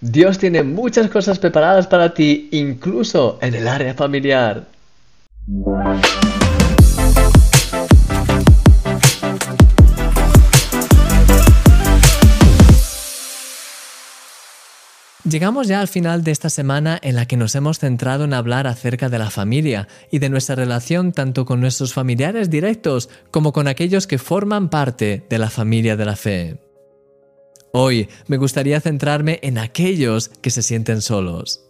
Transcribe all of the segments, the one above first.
Dios tiene muchas cosas preparadas para ti, incluso en el área familiar. Llegamos ya al final de esta semana en la que nos hemos centrado en hablar acerca de la familia y de nuestra relación tanto con nuestros familiares directos como con aquellos que forman parte de la familia de la fe. Hoy me gustaría centrarme en aquellos que se sienten solos.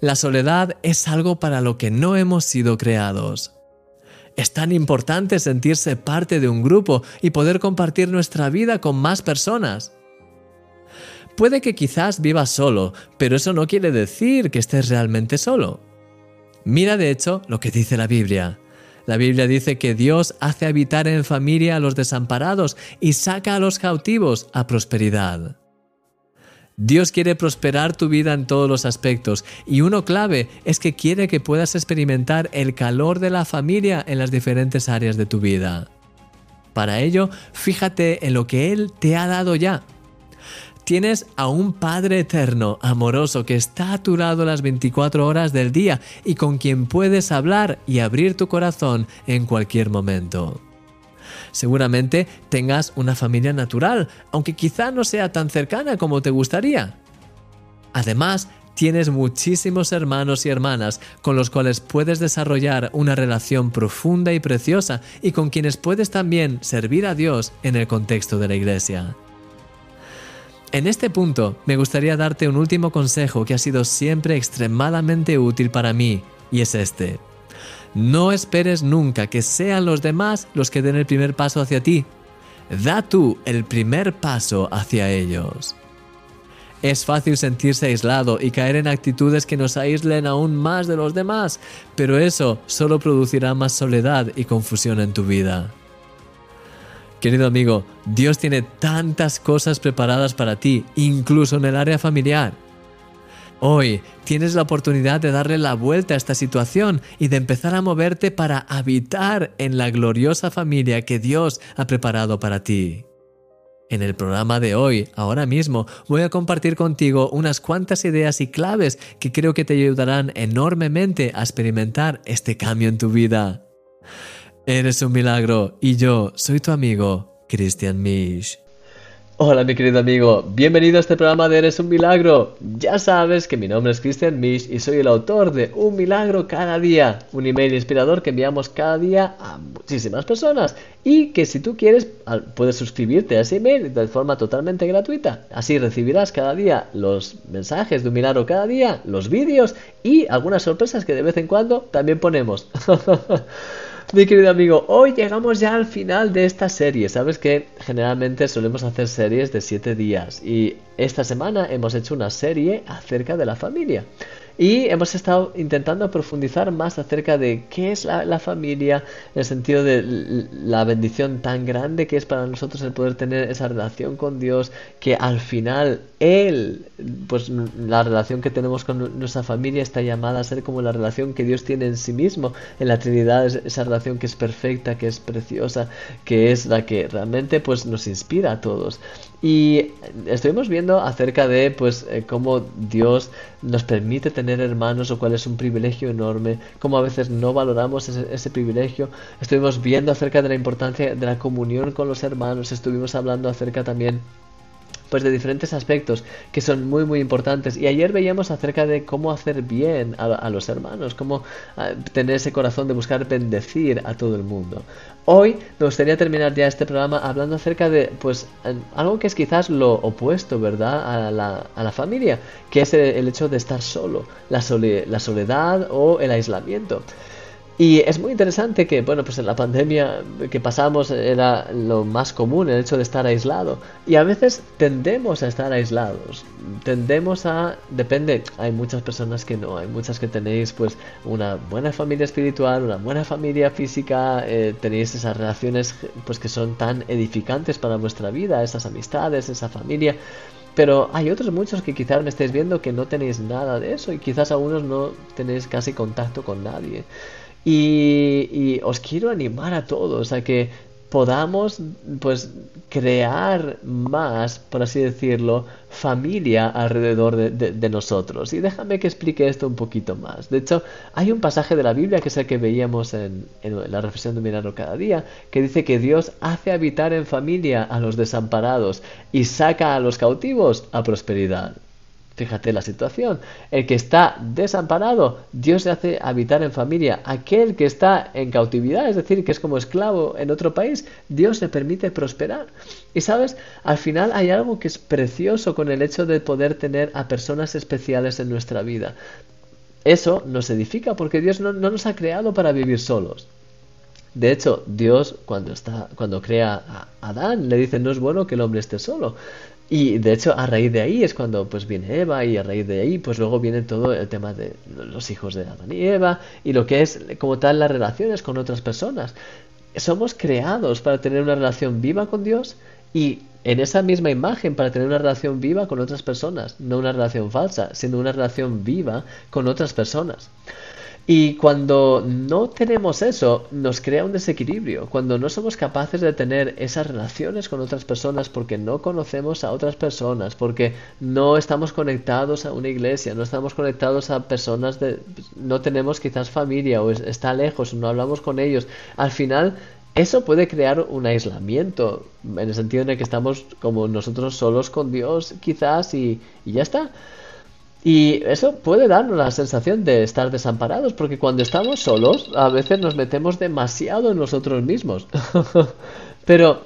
La soledad es algo para lo que no hemos sido creados. Es tan importante sentirse parte de un grupo y poder compartir nuestra vida con más personas. Puede que quizás vivas solo, pero eso no quiere decir que estés realmente solo. Mira de hecho lo que dice la Biblia. La Biblia dice que Dios hace habitar en familia a los desamparados y saca a los cautivos a prosperidad. Dios quiere prosperar tu vida en todos los aspectos y uno clave es que quiere que puedas experimentar el calor de la familia en las diferentes áreas de tu vida. Para ello, fíjate en lo que Él te ha dado ya Tienes a un Padre eterno, amoroso, que está a tu lado las 24 horas del día y con quien puedes hablar y abrir tu corazón en cualquier momento. Seguramente tengas una familia natural, aunque quizá no sea tan cercana como te gustaría. Además, tienes muchísimos hermanos y hermanas con los cuales puedes desarrollar una relación profunda y preciosa y con quienes puedes también servir a Dios en el contexto de la iglesia. En este punto me gustaría darte un último consejo que ha sido siempre extremadamente útil para mí, y es este. No esperes nunca que sean los demás los que den el primer paso hacia ti. Da tú el primer paso hacia ellos. Es fácil sentirse aislado y caer en actitudes que nos aíslen aún más de los demás, pero eso solo producirá más soledad y confusión en tu vida. Querido amigo, Dios tiene tantas cosas preparadas para ti, incluso en el área familiar. Hoy tienes la oportunidad de darle la vuelta a esta situación y de empezar a moverte para habitar en la gloriosa familia que Dios ha preparado para ti. En el programa de hoy, ahora mismo, voy a compartir contigo unas cuantas ideas y claves que creo que te ayudarán enormemente a experimentar este cambio en tu vida. Eres un milagro y yo soy tu amigo, Christian Misch. Hola mi querido amigo, bienvenido a este programa de Eres un Milagro. Ya sabes que mi nombre es Christian Misch y soy el autor de Un Milagro cada día, un email inspirador que enviamos cada día a muchísimas personas y que si tú quieres puedes suscribirte a ese email de forma totalmente gratuita. Así recibirás cada día los mensajes de Un Milagro cada día, los vídeos y algunas sorpresas que de vez en cuando también ponemos. Mi querido amigo, hoy llegamos ya al final de esta serie. Sabes que generalmente solemos hacer series de 7 días y esta semana hemos hecho una serie acerca de la familia. Y hemos estado intentando profundizar más acerca de qué es la, familia, en el sentido de la bendición tan grande que es para nosotros el poder tener esa relación con Dios, que al final Él, pues la relación que tenemos con nuestra familia está llamada a ser como la relación que Dios tiene en sí mismo, en la Trinidad, esa relación que es perfecta, que es preciosa, que es la que realmente pues nos inspira a todos. Y estuvimos viendo acerca de pues eh, cómo Dios nos permite tener hermanos, o cuál es un privilegio enorme, cómo a veces no valoramos ese, ese, privilegio. Estuvimos viendo acerca de la importancia de la comunión con los hermanos, estuvimos hablando acerca también pues de diferentes aspectos que son muy muy importantes. Y ayer veíamos acerca de cómo hacer bien a, los hermanos cómo ah, tener ese corazón de buscar bendecir a todo el mundo. Hoy me gustaría terminar ya este programa hablando acerca de pues algo que es quizás lo opuesto verdad a la, a la familia que es el, hecho de estar solo la, la soledad o el aislamiento y es muy interesante que, bueno, pues en la pandemia que pasamos era lo más común, el hecho de estar aislado. Y a veces tendemos a estar aislados. Tendemos a... Depende, hay muchas personas que no, hay muchas que tenéis pues una buena familia espiritual, una buena familia física, eh, tenéis esas relaciones pues que son tan edificantes para vuestra vida, esas amistades, esa familia. Pero hay otros muchos que quizás me estéis viendo que no tenéis nada de eso y quizás algunos no tenéis casi contacto con nadie. Y, os quiero animar a todos a que podamos pues crear más, por así decirlo, familia alrededor de, nosotros. Y déjame que explique esto un poquito más. De hecho, hay un pasaje de la Biblia que es el que veíamos en, la reflexión de Milagro cada día, que dice que Dios hace habitar en familia a los desamparados y saca a los cautivos a prosperidad. Fíjate la situación. El que está desamparado, Dios le hace habitar en familia. Aquel que está en cautividad, es decir, que es como esclavo en otro país, Dios le permite prosperar. Y sabes, al final hay algo que es precioso con el hecho de poder tener a personas especiales en nuestra vida. Eso nos edifica porque Dios no, nos ha creado para vivir solos. De hecho, Dios cuando está cuando crea a Adán le dice no es bueno que el hombre esté solo. Y de hecho, a raíz de ahí es cuando pues viene Eva y a raíz de ahí pues luego viene todo el tema de los hijos de Adán y Eva y lo que es como tal las relaciones con otras personas. Somos creados para tener una relación viva con Dios y en esa misma imagen para tener una relación viva con otras personas, no una relación falsa, sino una relación viva con otras personas. Y cuando no tenemos eso, nos crea un desequilibrio. Cuando no somos capaces de tener esas relaciones con otras personas porque no conocemos a otras personas, porque no estamos conectados a una iglesia, no estamos conectados a personas de... no tenemos quizás familia o está lejos, no hablamos con ellos, al final eso puede crear un aislamiento, en el sentido en el que estamos como nosotros solos con Dios quizás y, y ya está. Y eso puede darnos la sensación de estar desamparados, porque cuando estamos solos, a veces nos metemos demasiado en nosotros mismos. Pero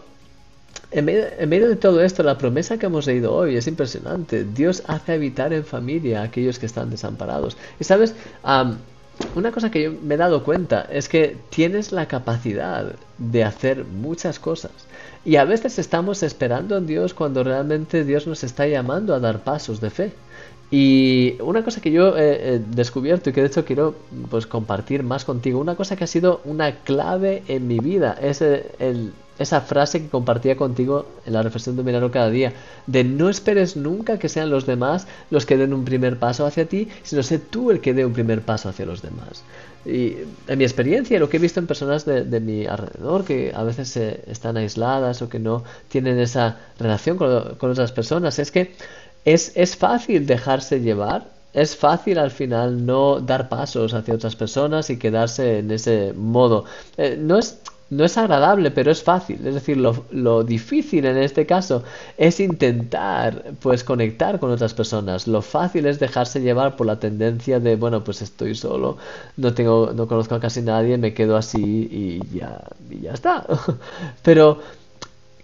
en medio, de todo esto, la promesa que hemos leído hoy es impresionante. Dios hace habitar en familia a aquellos que están desamparados. Y sabes, una cosa que yo me he dado cuenta es que tienes la capacidad de hacer muchas cosas. Y a veces estamos esperando en Dios cuando realmente Dios nos está llamando a dar pasos de fe. Y una cosa que yo he, descubierto y que de hecho quiero pues, compartir más contigo, una cosa que ha sido una clave en mi vida, es el, esa frase que compartía contigo en la reflexión de Milagro cada día, de no esperes nunca que sean los demás los que den un primer paso hacia ti, sino sé tú el que dé un primer paso hacia los demás. Y en mi experiencia, lo que he visto en personas de, mi alrededor que a veces están aisladas o que no tienen esa relación con otras personas, es que es, es fácil dejarse llevar, es fácil al final no dar pasos hacia otras personas y quedarse en ese modo. Eh, no es no es agradable, pero es fácil. Es decir, lo, lo, difícil en este caso es intentar pues conectar con otras personas. Lo fácil es dejarse llevar por la tendencia de, bueno, pues estoy solo, no tengo, no conozco a casi nadie, me quedo así y ya, y ya está. pero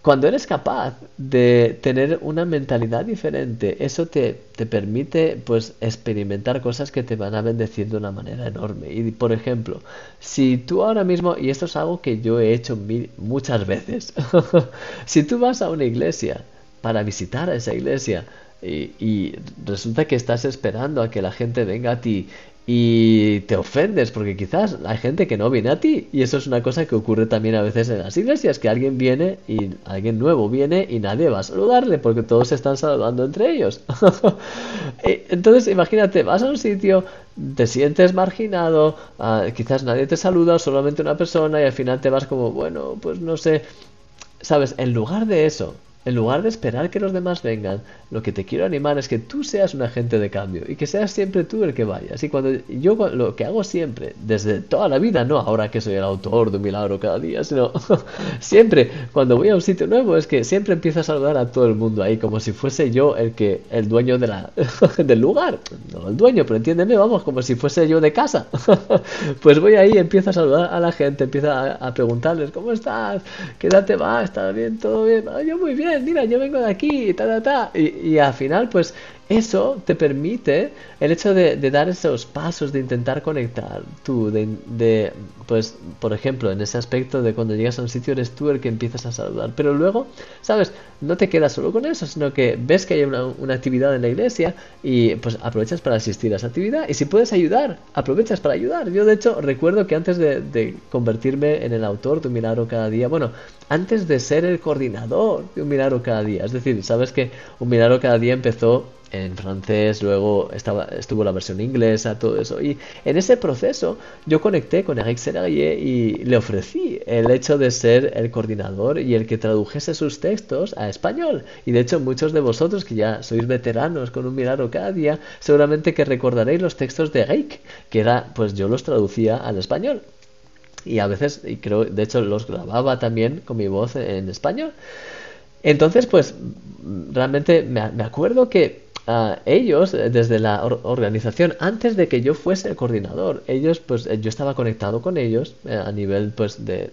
cuando eres capaz de tener una mentalidad diferente, eso te, te, permite pues experimentar cosas que te van a bendecir de una manera enorme. Y por ejemplo, si tú ahora mismo, y esto es algo que yo he hecho muchas veces, si tú vas a una iglesia para visitar a esa iglesia y, y resulta que estás esperando a que la gente venga a ti y te ofendes porque quizás hay gente que no viene a ti y eso es una cosa que ocurre también a veces en las iglesias que alguien viene y alguien nuevo viene y nadie va a saludarle porque todos se están saludando entre ellos. Entonces imagínate vas a un sitio te sientes marginado ah, quizás nadie te saluda solamente una persona y al final te vas como bueno pues no sé sabes en lugar de eso en lugar de esperar que los demás vengan, lo que te quiero animar es que tú seas un agente de cambio y que seas siempre tú el que vayas. Y cuando yo lo que hago siempre, desde toda la vida, no ahora que soy el autor de un milagro cada día, sino siempre cuando voy a un sitio nuevo es que siempre empiezo a saludar a todo el mundo ahí como si fuese yo el que el dueño de la del lugar, no el dueño, pero entiéndeme, vamos, como si fuese yo de casa. pues voy ahí, empiezo a saludar a la gente, empiezo a, preguntarles cómo estás, qué edad va, está bien, todo bien, ah, yo muy bien mira, yo vengo de aquí, ta, ta, ta. Y, y al final, pues eso te permite el hecho de, dar esos pasos, de intentar conectar tú, de, pues, por ejemplo, en ese aspecto de cuando llegas a un sitio eres tú el que empiezas a saludar. Pero luego, ¿sabes? No te quedas solo con eso, sino que ves que hay una, actividad en la iglesia y pues aprovechas para asistir a esa actividad. Y si puedes ayudar, aprovechas para ayudar. Yo, de hecho, recuerdo que antes de, de convertirme en el autor de un milagro cada día, bueno, antes de ser el coordinador de un milagro cada día, es decir, sabes que un milagro cada día empezó en francés, luego estaba, estuvo la versión inglesa, todo eso. Y en ese proceso yo conecté con Eric Serraillet y le ofrecí el hecho de ser el coordinador y el que tradujese sus textos a español. Y de hecho muchos de vosotros que ya sois veteranos con un milagro cada día, seguramente que recordaréis los textos de Eric, que era, pues yo los traducía al español. Y a veces, y creo, de hecho los grababa también con mi voz en español. Entonces, pues realmente me acuerdo que ellos, eh, desde la organización, antes de que yo fuese el coordinador, ellos, pues eh, yo estaba conectado con ellos eh, a nivel, pues, de...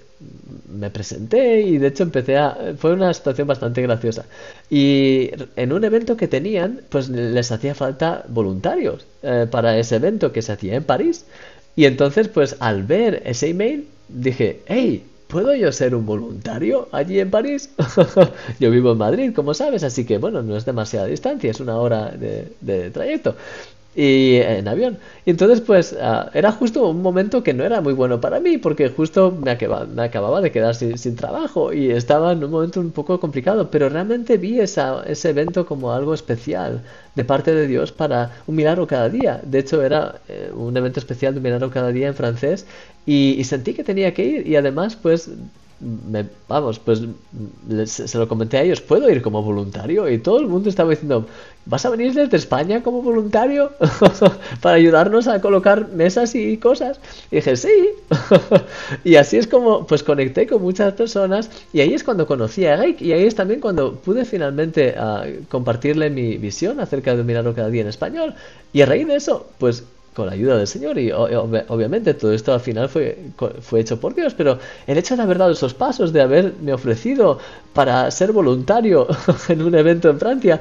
Me presenté y de hecho empecé a... Fue una situación bastante graciosa. Y en un evento que tenían, pues les hacía falta voluntarios para ese evento que se hacía en París. Y entonces, pues al ver ese email, dije, hey, ¿Puedo yo ser un voluntario allí en París? yo vivo en Madrid, como sabes, así que bueno, no es demasiada distancia, es una hora de, de trayecto y en avión. Y entonces pues ah, era justo un momento que no era muy bueno para mí porque justo me me acababa de quedar sin, trabajo y estaba en un momento un poco complicado, pero realmente vi esa, ese evento como algo especial de parte de Dios para un milagro cada día. De hecho era eh, un evento especial de un milagro cada día en francés y, y sentí que tenía que ir y además pues me, vamos, pues se lo comenté a ellos, ¿puedo ir como voluntario? Y todo el mundo estaba diciendo, ¿vas a venir desde España como voluntario para ayudarnos a colocar mesas y cosas? Y dije, sí. y así es como, pues conecté con muchas personas y ahí es cuando conocí a Eric y ahí es también cuando pude finalmente ah, compartirle mi visión acerca de mirarlo cada día en español. Y a raíz de eso, pues con la ayuda del Señor y obviamente todo esto al final fue, fue hecho por Dios, pero el hecho de haber dado esos pasos, de haberme ofrecido para ser voluntario en un evento en Francia,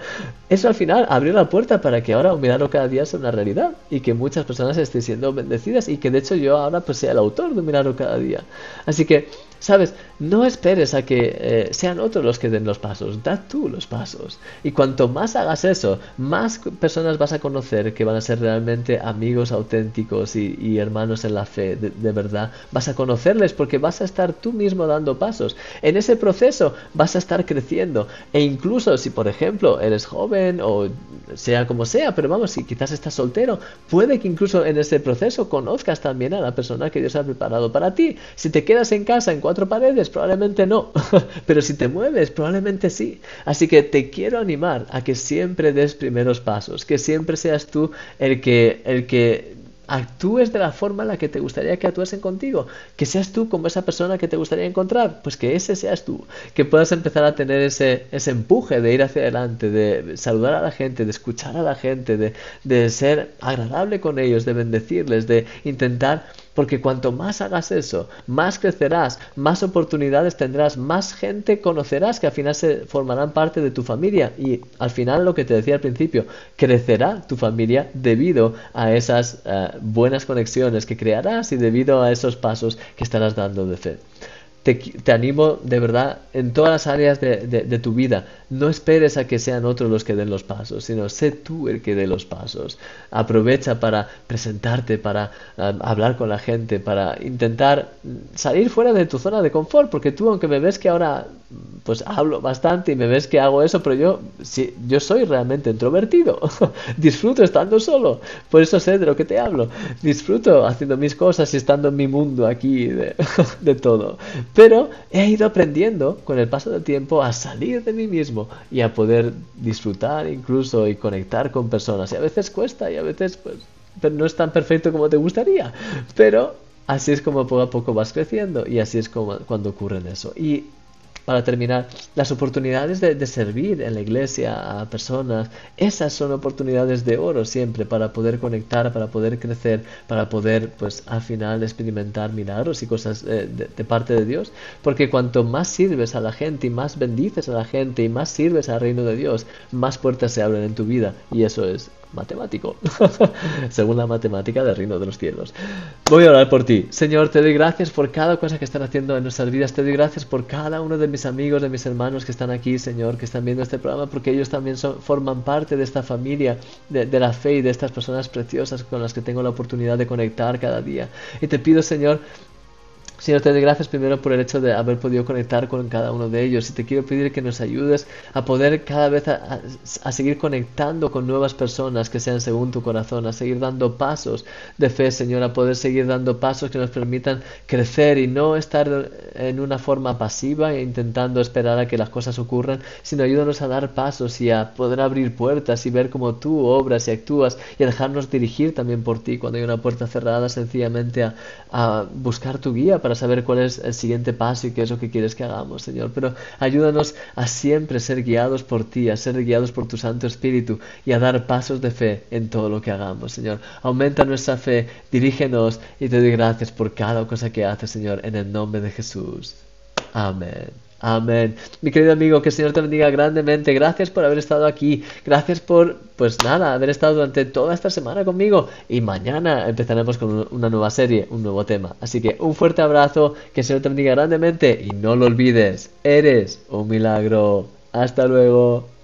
eso al final abrió la puerta para que ahora un milagro cada día sea una realidad y que muchas personas estén siendo bendecidas y que de hecho yo ahora pues sea el autor de un milagro cada día. Así que Sabes, no esperes a que eh, sean otros los que den los pasos, da tú los pasos. Y cuanto más hagas eso, más personas vas a conocer que van a ser realmente amigos auténticos y, hermanos en la fe, de, verdad. Vas a conocerles porque vas a estar tú mismo dando pasos. En ese proceso vas a estar creciendo. E incluso si, por ejemplo, eres joven o sea como sea, pero vamos, si quizás estás soltero, puede que incluso en ese proceso conozcas también a la persona que Dios ha preparado para ti. Si te quedas en casa en cuatro paredes, probablemente no, pero si te mueves, probablemente sí. Así que te quiero animar a que siempre des primeros pasos, que siempre seas tú el que, el que actúes de la forma en la que te gustaría que actuasen contigo, que seas tú como esa persona que te gustaría encontrar, pues que ese seas tú, que puedas empezar a tener ese, ese empuje de ir hacia adelante, de saludar a la gente, de escuchar a la gente, de, de ser agradable con ellos, de bendecirles, de intentar porque cuanto más hagas eso, más crecerás, más oportunidades tendrás, más gente conocerás que al final se formarán parte de tu familia. Y al final lo que te decía al principio, crecerá tu familia debido a esas eh, buenas conexiones que crearás y debido a esos pasos que estarás dando de fe te, animo de verdad en todas las áreas de, tu vida. No esperes a que sean otros los que den los pasos, sino sé tú el que dé los pasos. Aprovecha para presentarte, para ah, hablar con la gente, para intentar salir fuera de tu zona de confort, porque tú, aunque me ves que ahora pues hablo bastante y me ves que hago eso, pero yo, si, yo soy realmente introvertido. Disfruto estando solo, por eso sé de lo que te hablo. Disfruto haciendo mis cosas y estando en mi mundo aquí de, de todo. Pero he ido aprendiendo con el paso del tiempo a salir de mí mismo y a poder disfrutar incluso y conectar con personas. Y a veces cuesta y a veces pues no es tan perfecto como te gustaría. Pero así es como poco a poco vas creciendo y así es como cuando ocurre eso. Y para terminar, las oportunidades de, servir en la iglesia a personas, esas son oportunidades de oro siempre para poder conectar, para poder crecer, para poder, pues al final experimentar milagros y cosas eh, de, parte de Dios. Porque cuanto más sirves a la gente y más bendices a la gente y más sirves al reino de Dios, más puertas se abren en tu vida. Y eso es matemático, según la matemática del reino de los cielos. Voy a orar por ti. Señor, te doy gracias por cada cosa que están haciendo en nuestras vidas. Te doy gracias por cada uno de mis amigos, de mis hermanos que están aquí, Señor, que están viendo este programa, porque ellos también forman parte de esta familia de la fe y de estas personas preciosas con las que tengo la oportunidad de conectar cada día. Y te pido, Señor, Señor, te doy gracias primero por el hecho de haber podido conectar con cada uno de ellos. Y te quiero pedir que nos ayudes a poder cada vez a, seguir conectando con nuevas personas que sean según tu corazón, a seguir dando pasos de fe, Señor, a poder seguir dando pasos que nos permitan crecer y no estar en una forma pasiva e intentando esperar a que las cosas ocurran, sino ayúdanos a dar pasos y a poder abrir puertas y ver cómo tú obras y actúas y a dejarnos dirigir también por ti cuando hay una puerta cerrada, sencillamente a, a buscar tu guía para saber cuál es el siguiente paso y qué es lo que quieres que hagamos, Señor. Pero ayúdanos a siempre ser guiados por ti, a ser guiados por tu Santo Espíritu y a dar pasos de fe en todo lo que hagamos, Señor. Aumenta nuestra fe, dirígenos y te doy gracias por cada cosa que haces, Señor, en el nombre de Jesús. Amén. Amén. Mi querido amigo, que el Señor te bendiga grandemente. Gracias por haber estado aquí. Gracias por, pues nada, haber estado durante toda esta semana conmigo. Y mañana empezaremos con una nueva serie, un nuevo tema. Así que un fuerte abrazo, que el Señor te bendiga grandemente. Y no lo olvides, eres un milagro. Hasta luego.